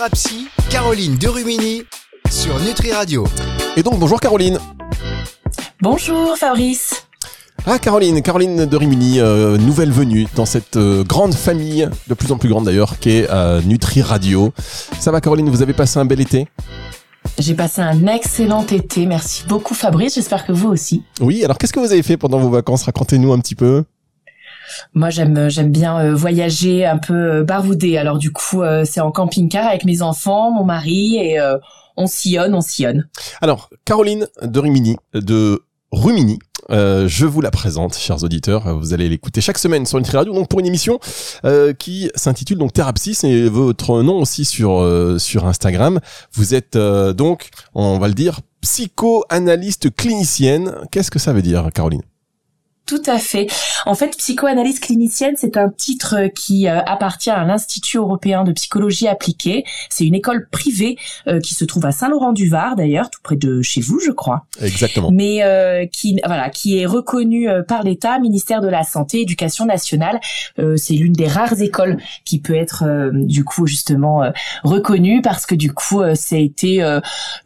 Thérapie, Caroline Derumini sur Nutri Radio. Et donc bonjour Caroline. Bonjour Fabrice. Ah Caroline, Caroline de Rimini, euh, nouvelle venue dans cette euh, grande famille, de plus en plus grande d'ailleurs, qui est euh, Nutri Radio. Ça va Caroline, vous avez passé un bel été? J'ai passé un excellent été, merci beaucoup Fabrice, j'espère que vous aussi. Oui, alors qu'est-ce que vous avez fait pendant vos vacances? Racontez-nous un petit peu. Moi j'aime j'aime bien voyager un peu baroudé, alors du coup c'est en camping-car avec mes enfants, mon mari et on sillonne, on sillonne. Alors Caroline de Rimini, de Rumini, euh, je vous la présente, chers auditeurs. Vous allez l'écouter chaque semaine sur une Radio, donc pour une émission euh, qui s'intitule donc Thérapsis et votre nom aussi sur euh, sur Instagram. Vous êtes donc, on va le dire, psychoanalyste clinicienne. Qu'est-ce que ça veut dire, Caroline? Tout à fait. En fait, psychoanalyse clinicienne, c'est un titre qui euh, appartient à l'Institut européen de psychologie appliquée. C'est une école privée euh, qui se trouve à Saint-Laurent-du-Var, d'ailleurs, tout près de chez vous, je crois. Exactement. Mais euh, qui voilà, qui est reconnue par l'État, ministère de la Santé, Éducation nationale. c'est l'une des rares écoles qui peut être du coup justement reconnue parce que du coup, ça a été,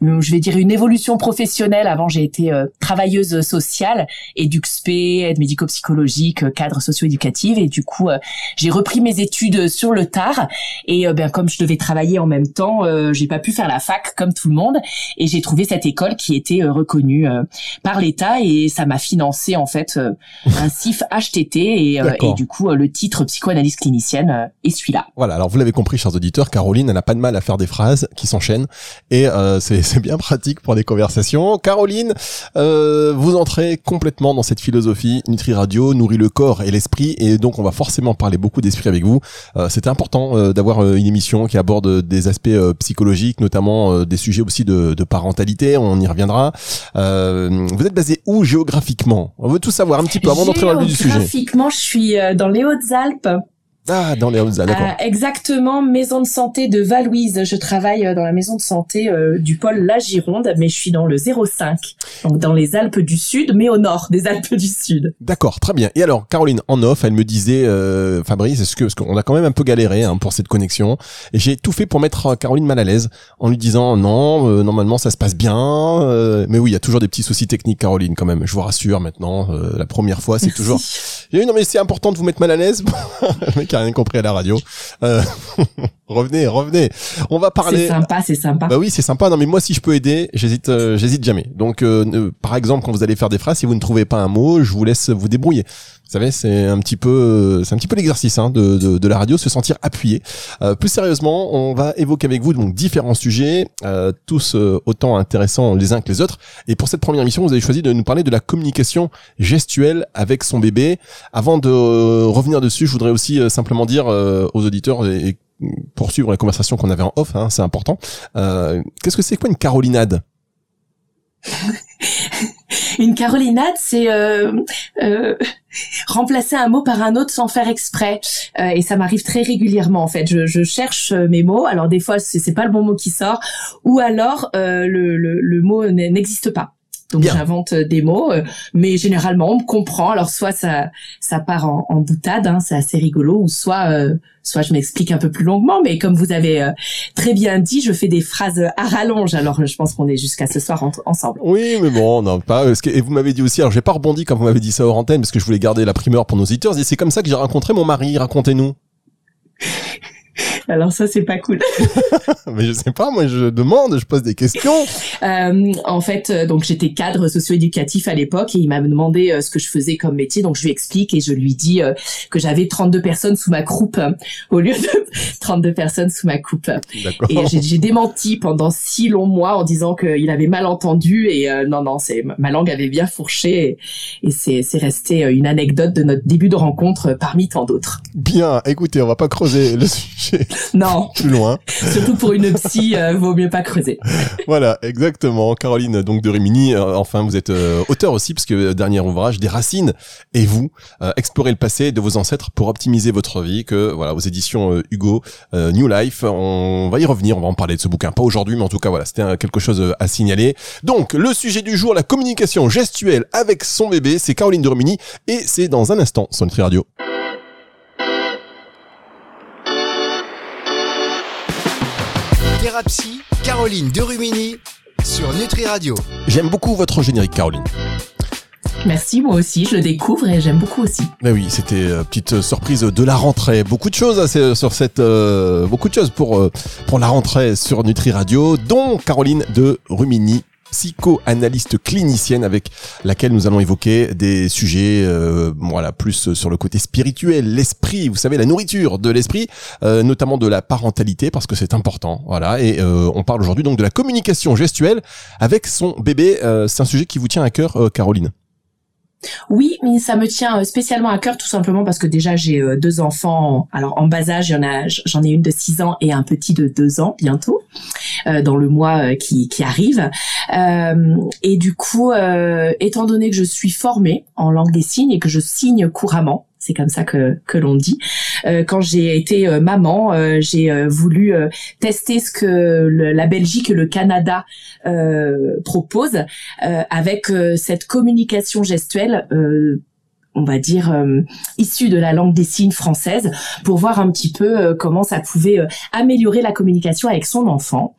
je vais dire, une évolution professionnelle. Avant, j'ai été travailleuse sociale, EduxP, médico-psychologique, euh, cadre socio-éducative et du coup euh, j'ai repris mes études sur le tard. Et euh, ben comme je devais travailler en même temps, j'ai pas pu faire la fac comme tout le monde. Et j'ai trouvé cette école qui était reconnue par l'État. Et ça m'a financé en fait un CIF HTT et, et du coup le titre psychoanalyse clinicienne est celui-là. Voilà, alors vous l'avez compris chers auditeurs, Caroline elle n'a pas de mal à faire des phrases qui s'enchaînent. Et c'est bien pratique pour des conversations. Caroline, vous entrez complètement dans cette philosophie Nutri Radio nourrit le corps et l'esprit et donc on va forcément parler beaucoup d'esprit avec vous. Euh, C'était important euh, d'avoir euh, une émission qui aborde des aspects euh, psychologiques, notamment des sujets aussi de, de, parentalité. On y reviendra. vous êtes basé où géographiquement? On veut tout savoir un petit peu avant d'entrer dans le vif du sujet. Géographiquement, je suis dans les Hautes-Alpes. Ah, dans les Hautes-Alpes, d'accord. Euh, exactement, maison de santé de Valouise. Je travaille euh, dans la maison de santé euh, du pôle La Gironde, mais je suis dans le 05, donc dans les Alpes du Sud, mais au nord des Alpes du Sud. D'accord, très bien. Et alors, Caroline, en off, elle me disait, Fabrice, est-ce que, parce qu'on a quand même un peu galéré hein, pour cette connexion, et j'ai tout fait pour mettre Caroline mal à l'aise, en lui disant, non, normalement ça se passe bien, mais oui, il y a toujours des petits soucis techniques, Caroline, quand même. Je vous rassure maintenant, la première fois, c'est toujours... non mais c'est important de vous mettre mal à l'aise. rien compris à la radio. Euh, revenez, revenez. On va parler. C'est sympa, c'est sympa. Bah oui, c'est sympa. Non, mais moi, si je peux aider, j'hésite, euh, j'hésite jamais. Donc, euh, par exemple, quand vous allez faire des phrases, si vous ne trouvez pas un mot, je vous laisse vous débrouiller. Vous savez, c'est un petit peu, c'est un petit peu l'exercice hein, de, de, de, la radio, se sentir appuyé. Euh, plus sérieusement, on va évoquer avec vous donc différents sujets, euh, tous euh, autant intéressants les uns que les autres. Et pour cette première émission, vous avez choisi de nous parler de la communication gestuelle avec son bébé. Avant de revenir dessus, je voudrais aussi simplement dire aux auditeurs et, poursuivre la conversation qu'on avait en off, hein, c'est important. Qu'est-ce que c'est quoi une carolinade? une carolinade, c'est euh, euh, remplacer un mot par un autre sans faire exprès. Euh, et ça m'arrive très régulièrement en fait. Je, cherche mes mots. Alors des fois c'est pas le bon mot qui sort, ou alors le, le mot n'existe pas. Donc j'invente des mots, mais généralement on me comprend. Alors soit ça ça part en, en boutade, hein, c'est assez rigolo, ou soit soit je m'explique un peu plus longuement, mais comme vous avez euh, très bien dit, je fais des phrases à rallonge. Alors je pense qu'on est jusqu'à ce soir ensemble. Oui, mais bon, non, pas. Et vous m'avez dit aussi, alors j'ai pas rebondi quand vous m'avez dit ça hors antenne, parce que je voulais garder la primeur pour nos auditeurs. C'est comme ça que j'ai rencontré mon mari. Racontez-nous. Alors ça, c'est pas cool. mais je sais pas, moi je demande, je pose des questions. Euh, en fait, euh, donc j'étais cadre socio-éducatif à l'époque et il m'a demandé euh, ce que je faisais comme métier. Donc je lui explique et je lui dis euh, que j'avais 32 personnes sous ma croupe au lieu de 32 personnes sous ma coupe. Et j'ai démenti pendant six longs mois en disant qu'il avait mal entendu et non non, c'est ma langue avait bien fourché et, et c'est resté une anecdote de notre début de rencontre parmi tant d'autres. Bien, écoutez, on va pas creuser le sujet non. Plus loin. Surtout pour une psy, euh, vaut mieux pas creuser. voilà, exactement. Caroline, donc de Rimini. Euh, enfin, vous êtes euh, auteur aussi, parce que dernier ouvrage, Des racines et vous, explorer le passé de vos ancêtres pour optimiser votre vie. Que voilà, aux éditions Hugo, New Life. On va y revenir. On va en parler de ce bouquin, pas aujourd'hui, mais en tout cas, voilà, c'était quelque chose à signaler. Donc, le sujet du jour, la communication gestuelle avec son bébé, c'est Caroline de Rimini, et c'est dans un instant sur Nutri Radio. Thérapie, Caroline Derumini sur Nutri Radio. J'aime beaucoup votre générique, Caroline. Merci, moi aussi, je le découvre et j'aime beaucoup aussi. Mais oui, c'était euh, petite surprise de la rentrée. Beaucoup de choses hein, sur cette, euh, beaucoup de choses pour euh, pour la rentrée sur Nutri Radio, dont Caroline de Rumini psychoanalyste clinicienne avec laquelle nous allons évoquer des sujets euh, voilà plus sur le côté spirituel, l'esprit, vous savez la nourriture de l'esprit, euh, notamment de la parentalité parce que c'est important, voilà et euh, on parle aujourd'hui donc de la communication gestuelle avec son bébé, c'est un sujet qui vous tient à cœur Caroline. Oui, mais ça me tient euh, spécialement à cœur tout simplement parce que déjà j'ai euh, deux enfants. Alors en bas âge, j'en ai une de 6 ans et un petit de 2 ans bientôt euh, dans le mois qui, qui arrive. et du coup, étant donné que je suis formée en langue des signes et que je signe couramment, c'est comme ça que, que l'on dit. Euh, quand j'ai été euh, maman, euh, j'ai voulu tester ce que la Belgique et le Canada proposent avec cette communication gestuelle on va dire euh, de la langue des signes française pour voir un petit peu euh, comment ça pouvait euh, améliorer la communication avec son enfant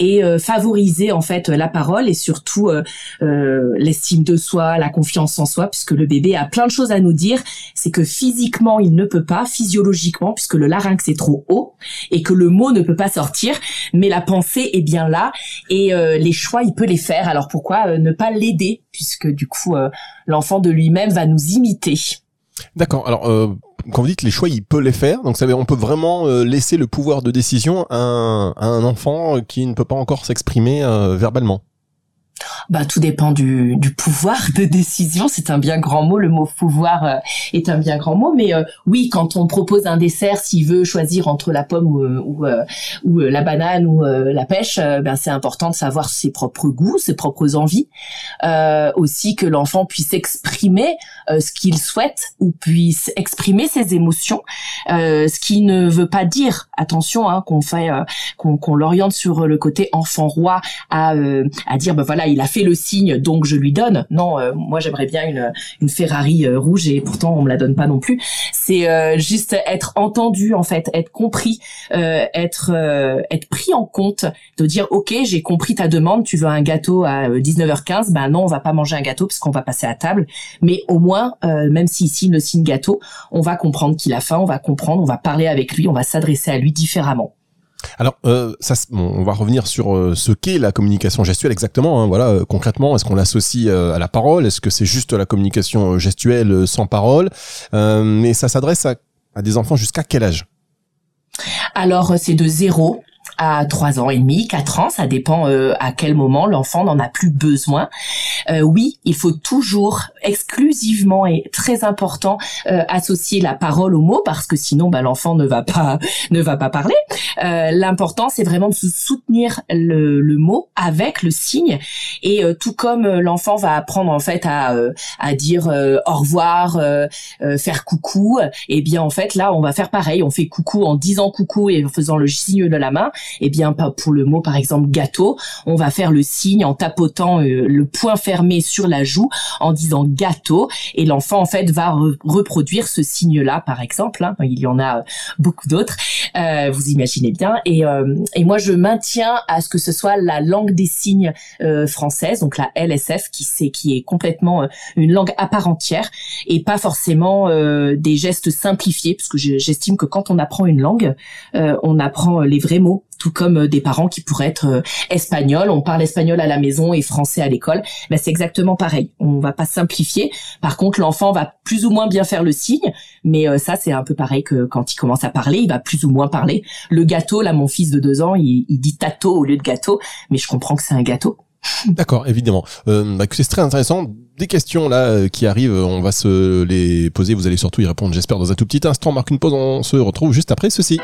et favoriser en fait la parole et surtout l'estime de soi, la confiance en soi puisque le bébé a plein de choses à nous dire, c'est que physiquement il ne peut pas, physiologiquement puisque le larynx est trop haut et que le mot ne peut pas sortir, mais la pensée est bien là et les choix il peut les faire. Alors pourquoi ne pas l'aider puisque du coup l'enfant de lui-même va nous imiter. D'accord. Alors, euh, quand vous dites les choix, il peut les faire. Donc, ça veut on peut vraiment euh, laisser le pouvoir de décision à un, enfant qui ne peut pas encore s'exprimer euh, verbalement. Bah, tout dépend du, du pouvoir de décision. C'est un bien grand mot. Le mot pouvoir euh, est un bien grand mot. Mais euh, oui, quand on propose un dessert, s'il veut choisir entre la pomme ou, ou, euh, ou la banane ou la pêche, ben c'est important de savoir ses propres goûts, ses propres envies. aussi que l'enfant puisse exprimer ce qu'il souhaite ou puisse exprimer ses émotions. ce qui ne veut pas dire, attention, hein, qu'on fait, qu'on l'oriente sur le côté enfant roi à, à dire ben voilà il a fait le signe, donc je lui donne. Non, euh, moi j'aimerais bien une, une Ferrari euh, rouge et pourtant on me la donne pas non plus. C'est euh, juste être entendu en fait, être compris, être être pris en compte, de dire ok j'ai compris ta demande, tu veux un gâteau à 19h15, ben non on va pas manger un gâteau parce qu'on va passer à table. Mais au moins même s'il signe le signe gâteau, on va comprendre qu'il a faim, on va comprendre, on va parler avec lui, on va s'adresser à lui différemment. Alors, euh, ça, on va revenir sur euh, ce qu'est la communication gestuelle exactement. Hein, voilà, euh, concrètement, est-ce qu'on l'associe à la parole? Est-ce que c'est juste la communication gestuelle sans parole? Mais ça s'adresse à, des enfants jusqu'à quel âge? Alors c'est de 0 à 3 ans et demi, 4 ans, ça dépend euh, à quel moment l'enfant n'en a plus besoin. Euh, oui, il faut toujours exclusivement et très important euh, associer la parole au mot parce que sinon bah, l'enfant ne va pas ne va pas parler. L'important c'est vraiment de soutenir le, le, mot avec le signe et tout comme l'enfant va apprendre en fait à à dire au revoir, faire coucou, et eh bien en fait là on va faire pareil, on fait coucou en disant coucou et en faisant le signe de la main eh bien pour le mot par exemple gâteau, on va faire le signe en tapotant euh, le point fermé sur la joue en disant gâteau et l'enfant en fait va reproduire ce signe là par exemple. Hein. il y en a euh, beaucoup d'autres, euh, vous imaginez bien. Et, moi je maintiens à ce que ce soit la langue des signes française, donc la LSF qui qui est complètement une langue à part entière et pas forcément des gestes simplifiés parce que j'estime que quand on apprend une langue, on apprend les vrais mots tout comme euh, des parents qui pourraient être euh, espagnols, on parle espagnol à la maison et français à l'école, ben c'est exactement pareil. On va pas simplifier. Par contre, l'enfant va plus ou moins bien faire le signe, mais euh, ça c'est un peu pareil que quand il commence à parler, il va plus ou moins parler. Le gâteau, là, mon fils de deux ans, il, dit tato au lieu de gâteau, mais je comprends que c'est un gâteau. D'accord, évidemment. Euh, bah, c'est très intéressant. Des questions là qui arrivent, on va se les poser. Vous allez surtout y répondre, j'espère, dans un tout petit instant. Marque une pause, on se retrouve juste après ceci.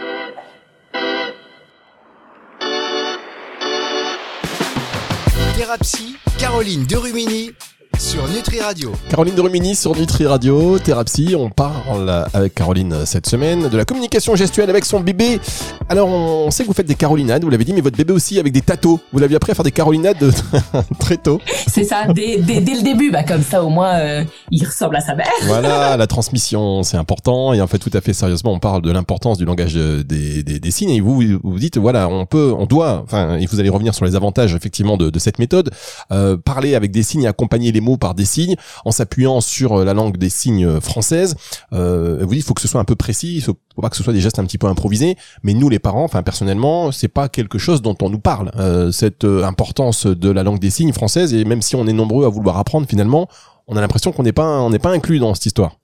Thérapie, Caroline Derumini sur Nutri Radio. Caroline de Rumini sur Nutri Radio, Thérapie. On parle avec Caroline cette semaine de la communication gestuelle avec son bébé. Alors, on sait que vous faites des carolinades, vous l'avez dit, mais votre bébé aussi avec des tatos. Vous l'aviez appris à faire des carolinades très tôt. C'est ça, dès, dès, dès, le début, bah comme ça au moins euh, il ressemble à sa mère. Voilà, la transmission c'est important et en fait tout à fait sérieusement on parle de l'importance du langage des, des, des, signes et vous vous dites voilà on peut, on doit, enfin et vous allez revenir sur les avantages effectivement de, de cette méthode, euh, parler avec des signes, accompagner les mots par des signes en s'appuyant sur la langue des signes française. Euh, vous dites il faut que ce soit un peu précis, il faut pas que ce soit des gestes un petit peu improvisés, mais nous les parents, enfin personnellement c'est pas quelque chose dont on nous parle euh, cette euh, importance de la langue des signes française et même si on est nombreux à vouloir apprendre finalement, on a l'impression qu'on n'est pas on n'est pas inclus dans cette histoire.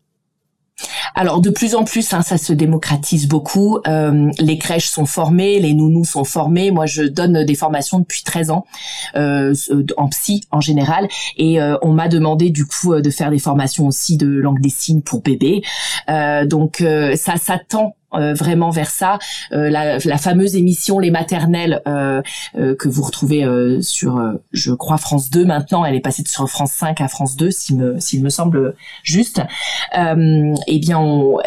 Alors de plus en plus, hein, ça se démocratise beaucoup. Euh, les crèches sont formées, les nounous sont formés. Moi, je donne des formations depuis 13 ans euh, en psy en général, et euh, on m'a demandé du coup de faire des formations aussi de langue des signes pour bébés. donc ça s'attend euh, vraiment vers ça. Euh, la, la, fameuse émission Les Maternelles euh, que vous retrouvez sur, je crois, France 2 maintenant. Elle est passée sur France 5 à France 2, s'il me, me semble juste. eh bien, on,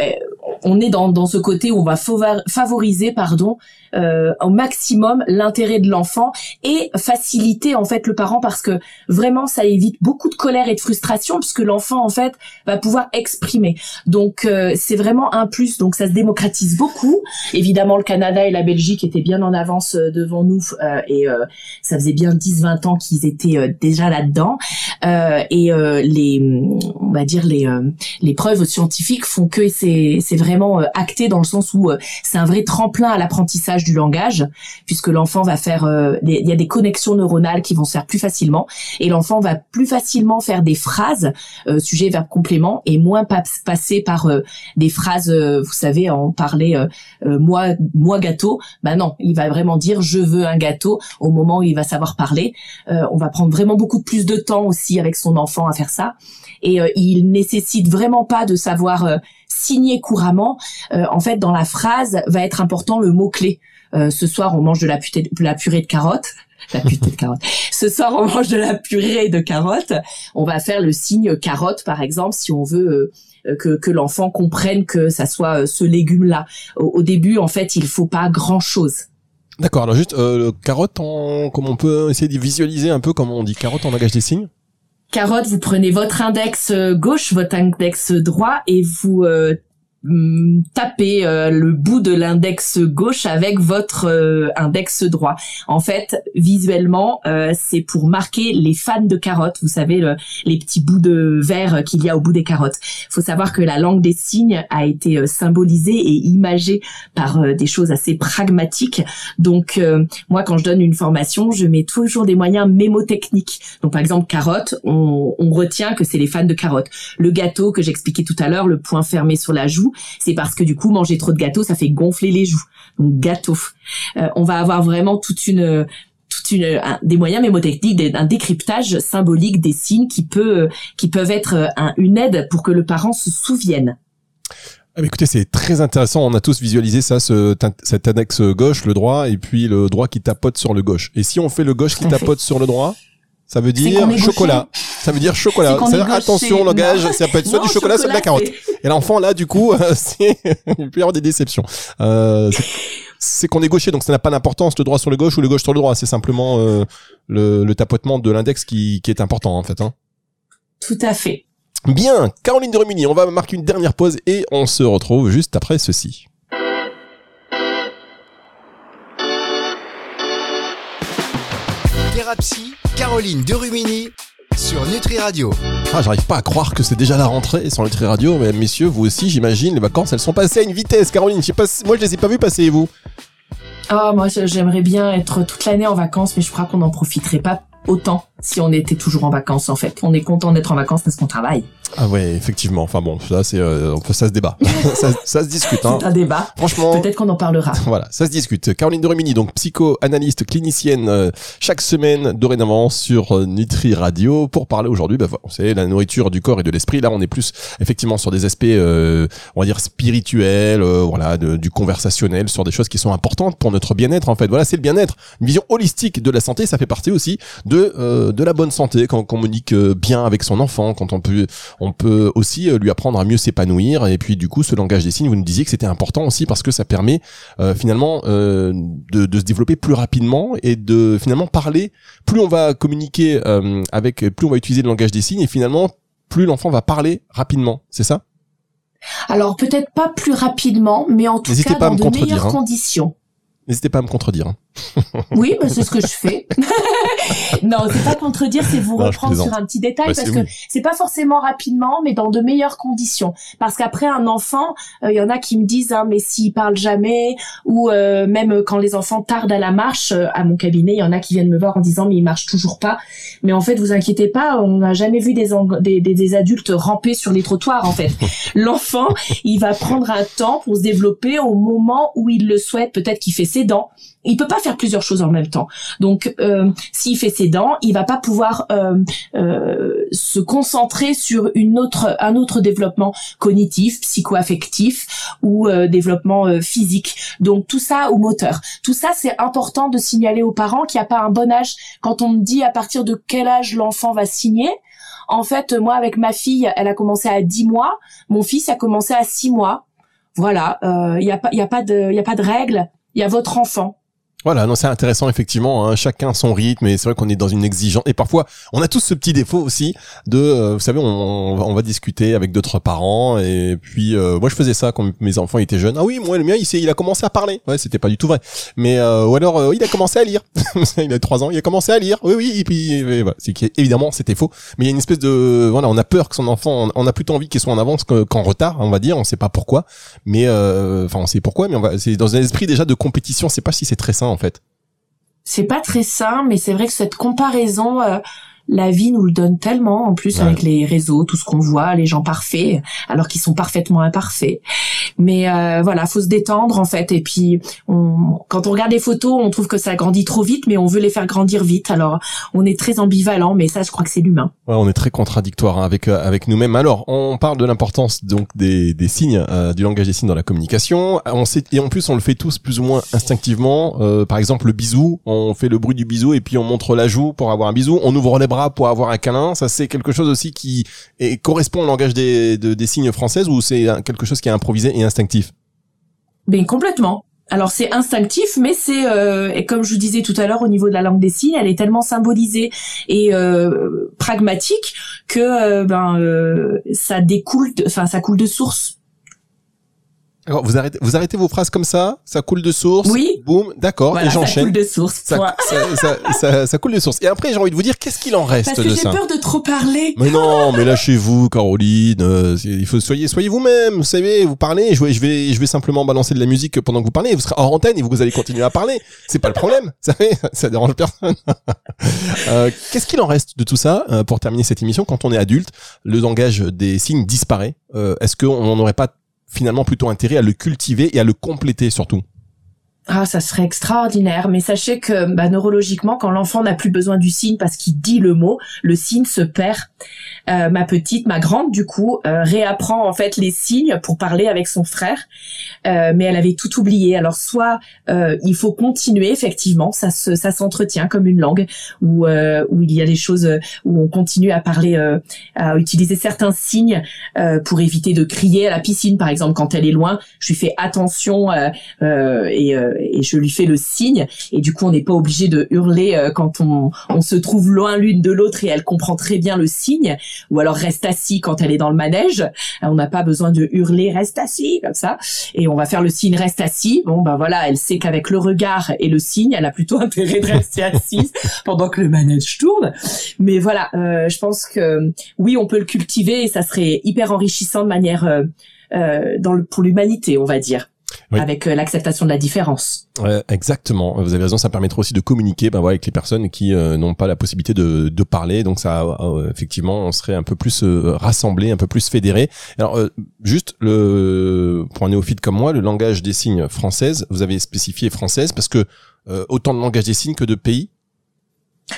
on est dans, dans ce côté où on va favoriser, pardon, euh, au maximum l'intérêt de l'enfant et faciliter en fait le parent parce que vraiment ça évite beaucoup de colère et de frustration puisque l'enfant en fait va pouvoir exprimer. Donc euh, c'est vraiment un plus. Donc ça se démocratise beaucoup. Évidemment le Canada et la Belgique étaient bien en avance euh, devant nous et ça faisait bien 10-20 ans qu'ils étaient déjà là-dedans. et les on va dire les les preuves scientifiques font que c'est c'est vraiment acté dans le sens où c'est un vrai tremplin à l'apprentissage du langage, puisque l'enfant va faire, euh, il y a des connexions neuronales qui vont se faire plus facilement, et l'enfant va plus facilement faire des phrases, euh, sujet, verbe, complément, et moins passer par euh, des phrases, vous savez, en parler moi, moi gâteau. Bah non, il va vraiment dire je veux un gâteau au moment où il va savoir parler. on va prendre vraiment beaucoup plus de temps aussi avec son enfant à faire ça, et il nécessite vraiment pas de savoir signer couramment. en fait, dans la phrase va être important le mot clé. Euh, ce soir on mange de la, la purée de carottes. La purée de carottes. Ce soir, on mange de la purée de carottes. On va faire le signe carotte, par exemple, si on veut euh, que, que l'enfant comprenne que ça soit euh, ce légume-là. Au, début, en fait, il faut pas grand-chose. D'accord. Alors juste euh, carotte, on, comment on peut essayer de visualiser un peu comment on dit carotte en langage des signes Carotte, vous prenez votre index gauche, votre index droit et vous Mm, taper euh, le bout de l'index gauche avec votre euh, index droit. En fait, visuellement, euh, c'est pour marquer les fans de carottes. Vous savez, les petits bouts de verre qu'il y a au bout des carottes. Il faut savoir que la langue des signes a été symbolisée et imagée par des choses assez pragmatiques. Donc, moi, quand je donne une formation, je mets toujours des moyens mémotechniques. Donc, par exemple, carotte, on, on retient que c'est les fans de carottes. Le gâteau que j'expliquais tout à l'heure, le point fermé sur la joue, c'est parce que du coup manger trop de gâteau ça fait gonfler les joues. Donc gâteau. Euh, on va avoir vraiment toute une toute une des moyens mémotechniques, un décryptage symbolique des signes qui peut qui peuvent être euh, une aide pour que le parent se souvienne. Ah, écoutez, c'est très intéressant. On a tous visualisé ça, ce, cet annexe gauche, le droit, et puis le droit qui tapote sur le gauche. Et si on fait le gauche qui tapote sur le droit, ça veut dire chocolat. Ça veut dire chocolat. C'est-à-dire attention langage, ça peut être soit du chocolat, soit de la carotte. Et l'enfant là, du coup, c'est il peut y avoir des déceptions. Euh, c'est qu'on est gaucher, donc ça n'a pas d'importance le droit sur le gauche ou le gauche sur le droit. C'est simplement euh, le, le, tapotement de l'index qui, qui est important en fait. Hein. Tout à fait. Bien, Caroline de Rumini, on va marquer une dernière pause et on se retrouve juste après ceci. Thérapie, Caroline Derumini sur Nutri Radio. Ah, j'arrive pas à croire que c'est déjà la rentrée sur Nutri Radio, mais messieurs, vous aussi, j'imagine, les vacances, elles sont passées à une vitesse. Caroline, pas, moi je les ai pas vues passer vous Ah, moi j'aimerais bien être toute l'année en vacances, mais je crois qu'on n'en profiterait pas autant si on était toujours en vacances en fait. On est content d'être en vacances parce qu'on travaille. Ah ouais, effectivement. Enfin bon, ça c'est euh, ça se débat, ça, ça, se discute. Hein. C'est un débat. Franchement, peut-être qu'on en parlera. Voilà, ça se discute. Caroline Doremini, donc psycho-analyste clinicienne, euh, chaque semaine dorénavant sur euh, Nutri Radio pour parler aujourd'hui. Bah, c'est la nourriture du corps et de l'esprit. Là, on est plus effectivement sur des aspects, euh, on va dire spirituels, voilà, de, du conversationnel, sur des choses qui sont importantes pour notre bien-être. En fait, voilà, c'est le bien-être. Une vision holistique de la santé, ça fait partie aussi de de la bonne santé, quand on communique bien avec son enfant, quand on peut, on peut aussi lui apprendre à mieux s'épanouir. Et puis du coup, ce langage des signes, vous nous disiez que c'était important aussi parce que ça permet finalement de, de, se développer plus rapidement et de finalement parler. Plus on va communiquer avec, plus on va utiliser le langage des signes et finalement plus l'enfant va parler rapidement. C'est ça? Alors peut-être pas plus rapidement, mais en tout cas dans de meilleures hein. conditions. N'hésitez pas à me contredire. Hein. Oui, bah, c'est ce que je fais. non, c'est pas contredire, c'est vous reprendre sur un petit détail parce que c'est pas forcément rapidement, mais dans de meilleures conditions. Parce qu'après un enfant, il euh, y en a qui me disent, hein, mais s'il parle jamais, ou euh, même quand les enfants tardent à la marche, euh, à mon cabinet, il y en a qui viennent me voir en disant, mais il marche toujours pas. Mais en fait, vous inquiétez pas, on n'a jamais vu des, des, des adultes ramper sur les trottoirs. En fait, l'enfant, il va prendre un temps pour se développer au moment où il le souhaite. Peut-être qu'il fait ses dents il peut pas faire plusieurs choses en même temps. Donc, euh, s'il fait ses dents, il va pas pouvoir euh, euh, se concentrer sur une autre, un autre développement cognitif, psycho-affectif ou développement physique. Donc tout ça ou moteur. Tout ça, c'est important de signaler aux parents qu'il n'y a pas un bon âge. Quand on me dit à partir de quel âge l'enfant va signer, en fait, moi avec ma fille, elle a commencé à 10 mois, mon fils a commencé à 6 mois. Voilà, il n'y a pas, y a pas de, y a pas de règle. Il y a votre enfant. Voilà, non, c'est intéressant effectivement. Hein, chacun son rythme, et c'est vrai qu'on est dans une exigence. Et parfois, on a tous ce petit défaut aussi de, euh, vous savez, on, on, va discuter avec d'autres parents. Et puis, euh, moi, je faisais ça quand mes enfants étaient jeunes. Ah oui, moi, le mien, il, il a commencé à parler. Ouais, c'était pas du tout vrai. Mais euh, ou alors, il a commencé à lire. il a trois ans, il a commencé à lire. Oui, oui. Et puis, voilà, c'est évidemment, c'était faux. Mais il y a une espèce de, voilà, on a peur que son enfant, on a plutôt envie qu'il soit en avance qu'en retard, on va dire. On sait pas pourquoi, mais enfin, on sait pourquoi, mais on va, c'est dans un esprit déjà de compétition. C'est pas si c'est très sain c'est pas très sain, mais c'est vrai que cette comparaison, euh, la vie nous le donne tellement, en plus avec les réseaux, tout ce qu'on voit, les gens parfaits, alors qu'ils sont parfaitement imparfaits. Mais euh, voilà, faut se détendre en fait. Et puis, on, quand on regarde les photos, on trouve que ça grandit trop vite, mais on veut les faire grandir vite. Alors, on est très ambivalent, mais ça, je crois que c'est l'humain. Ouais, on est très contradictoire hein, avec euh, avec nous-mêmes. Alors, on parle de l'importance donc des, des signes, euh, du langage des signes dans la communication. On sait et en plus, on le fait tous plus ou moins instinctivement. Euh, par exemple, le bisou, on fait le bruit du bisou et puis on montre la joue pour avoir un bisou. On ouvre les bras pour avoir un câlin. Ça, c'est quelque chose aussi qui est, correspond au langage des, des signes françaises ou c'est quelque chose qui est improvisé et instinctif? Ben complètement. Alors c'est instinctif, mais c'est euh, et comme je vous disais tout à l'heure au niveau de la langue des signes, elle est tellement symbolisée et euh, pragmatique que euh, ben euh, ça découle, enfin ça coule de source. Alors, vous arrêtez, vous arrêtez vos phrases comme ça, ça coule de source. Oui. Boum, d'accord, et j'enchaîne. Ça coule de source. Ça, ça, ça, ça, coule de source. Et après, j'ai envie de vous dire, qu'est-ce qu'il en reste Parce que j'ai peur de trop parler. Mais non, mais lâchez-vous, Caroline. Euh, il faut soyez, soyez vous-même. Vous savez, vous parlez. Je vais, je vais, je vais simplement balancer de la musique pendant que vous parlez. Vous serez hors antenne et vous allez continuer à parler. C'est pas le problème. Vous savez, ça dérange personne. euh, qu'est-ce qu'il en reste de tout ça euh, pour terminer cette émission Quand on est adulte, le langage des signes disparaît. Euh, est-ce qu'on n'aurait pas finalement plutôt intérêt à le cultiver et à le compléter surtout. Ah, ça serait extraordinaire. Mais sachez que bah, neurologiquement, quand l'enfant n'a plus besoin du signe parce qu'il dit le mot, le signe se perd. Euh, ma petite, ma grande, du coup, euh, réapprend en fait les signes pour parler avec son frère, euh, mais elle avait tout oublié. Alors soit il faut continuer effectivement, ça se, ça s'entretient comme une langue où où il y a des choses où on continue à parler, à utiliser certains signes pour éviter de crier à la piscine, par exemple, quand elle est loin. Je lui fais attention et et je lui fais le signe. Et du coup on n'est pas obligé de hurler euh, quand on, on se trouve loin l'une de l'autre et elle comprend très bien le signe. Ou alors reste assis quand elle est dans le manège. Euh, on n'a pas besoin de hurler reste assis comme ça. Et on va faire le signe reste assis. Bon ben voilà elle sait qu'avec le regard et le signe elle a plutôt intérêt de rester assise pendant que le manège tourne. Mais voilà euh, je pense que oui on peut le cultiver et ça serait hyper enrichissant de manière euh, dans le, pour l'humanité on va dire avec euh, l'acceptation de la différence. exactement. Vous avez raison, ça permettra aussi de communiquer ben, avec les personnes qui euh, n'ont pas la possibilité de, de parler. Donc ça, euh, effectivement, on serait un peu plus rassemblés, un peu plus fédérés. Alors, juste le pour un néophyte comme moi, le langage des signes française, vous avez spécifié française parce que autant de langage des signes que de pays.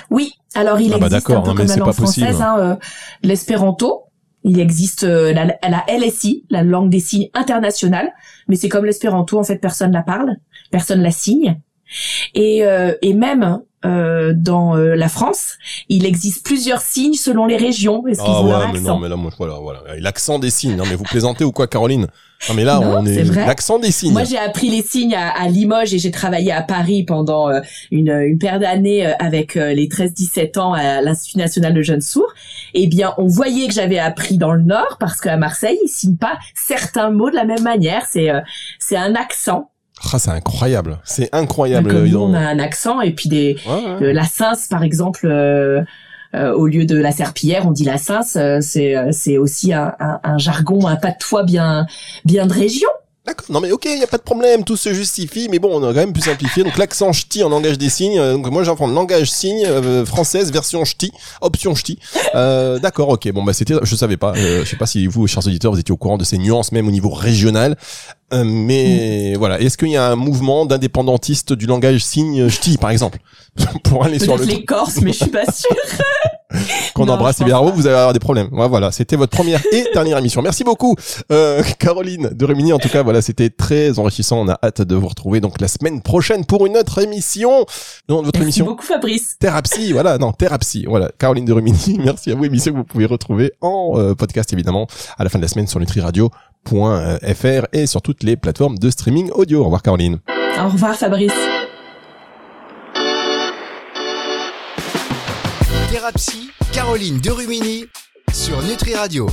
Oui, alors il ah bah existe un peu comme la langue française, hein, l'espéranto, il existe euh, la, la, LSI, la langue des signes internationale, mais c'est comme l'espéranto, en fait, personne la parle, personne la signe. Et, euh, et même euh, dans euh, la France. Il existe plusieurs signes selon les régions. Est-ce qu'ils Ah ont ouais, mais accent non, mais là, moi, voilà, voilà. L'accent des signes. Non, mais vous plaisantez ou quoi, Caroline? Non, mais là, Non, on est. L'accent des signes. Moi, j'ai appris les signes à, à Limoges et j'ai travaillé à Paris pendant euh, une, une paire d'années euh, avec euh, les 13-17 ans à l'Institut national de jeunes sourds. Eh bien, on voyait que j'avais appris dans le Nord parce qu'à Marseille, ils signent pas certains mots de la même manière. C'est euh, c'est un accent. Ah, c'est incroyable. C'est incroyable. Comme nous, on a un accent et puis des Ouais, ouais. euh, la Cince, par exemple. euh, euh, au lieu de la serpillière, on dit la Cince. euh, c'est euh, c'est aussi un, un, un jargon, un patois bien bien de région. D'accord. Non mais ok, il y a pas de problème, tout se justifie, mais bon, on a quand même pu simplifier. Donc l'accent ch'ti en langage des signes. Donc moi j'apprends langage signe euh, française version ch'ti, option ch'ti. Euh, D'accord, ok. Bon bah c'était, je savais pas. Euh, je sais pas si vous, chers auditeurs, vous étiez au courant de ces nuances même au niveau régional. Euh, mais voilà, est-ce qu'il y a un mouvement d'indépendantistes du langage signe ch'ti, par exemple, pour aller sur le les Corses, mais je suis pas sûre. qu'on embrasse pas. vous allez avoir des problèmes. Ouais, voilà, c'était votre première et dernière émission. Merci beaucoup, euh, Caroline de Rémini. En tout cas, voilà, c'était très enrichissant. On a hâte de vous retrouver donc la semaine prochaine pour une autre émission. Non, votre Merci émission beaucoup, Fabrice. Thérapie, voilà, non, Thérapie, voilà, Caroline de Rumini, merci à vous, émission que vous pouvez retrouver en euh, podcast évidemment à la fin de la semaine sur nutriradio.fr et sur toutes les plateformes de streaming audio. Au revoir Caroline. Au revoir, Fabrice. Thérapie, Caroline Derumini sur Nutri Radio.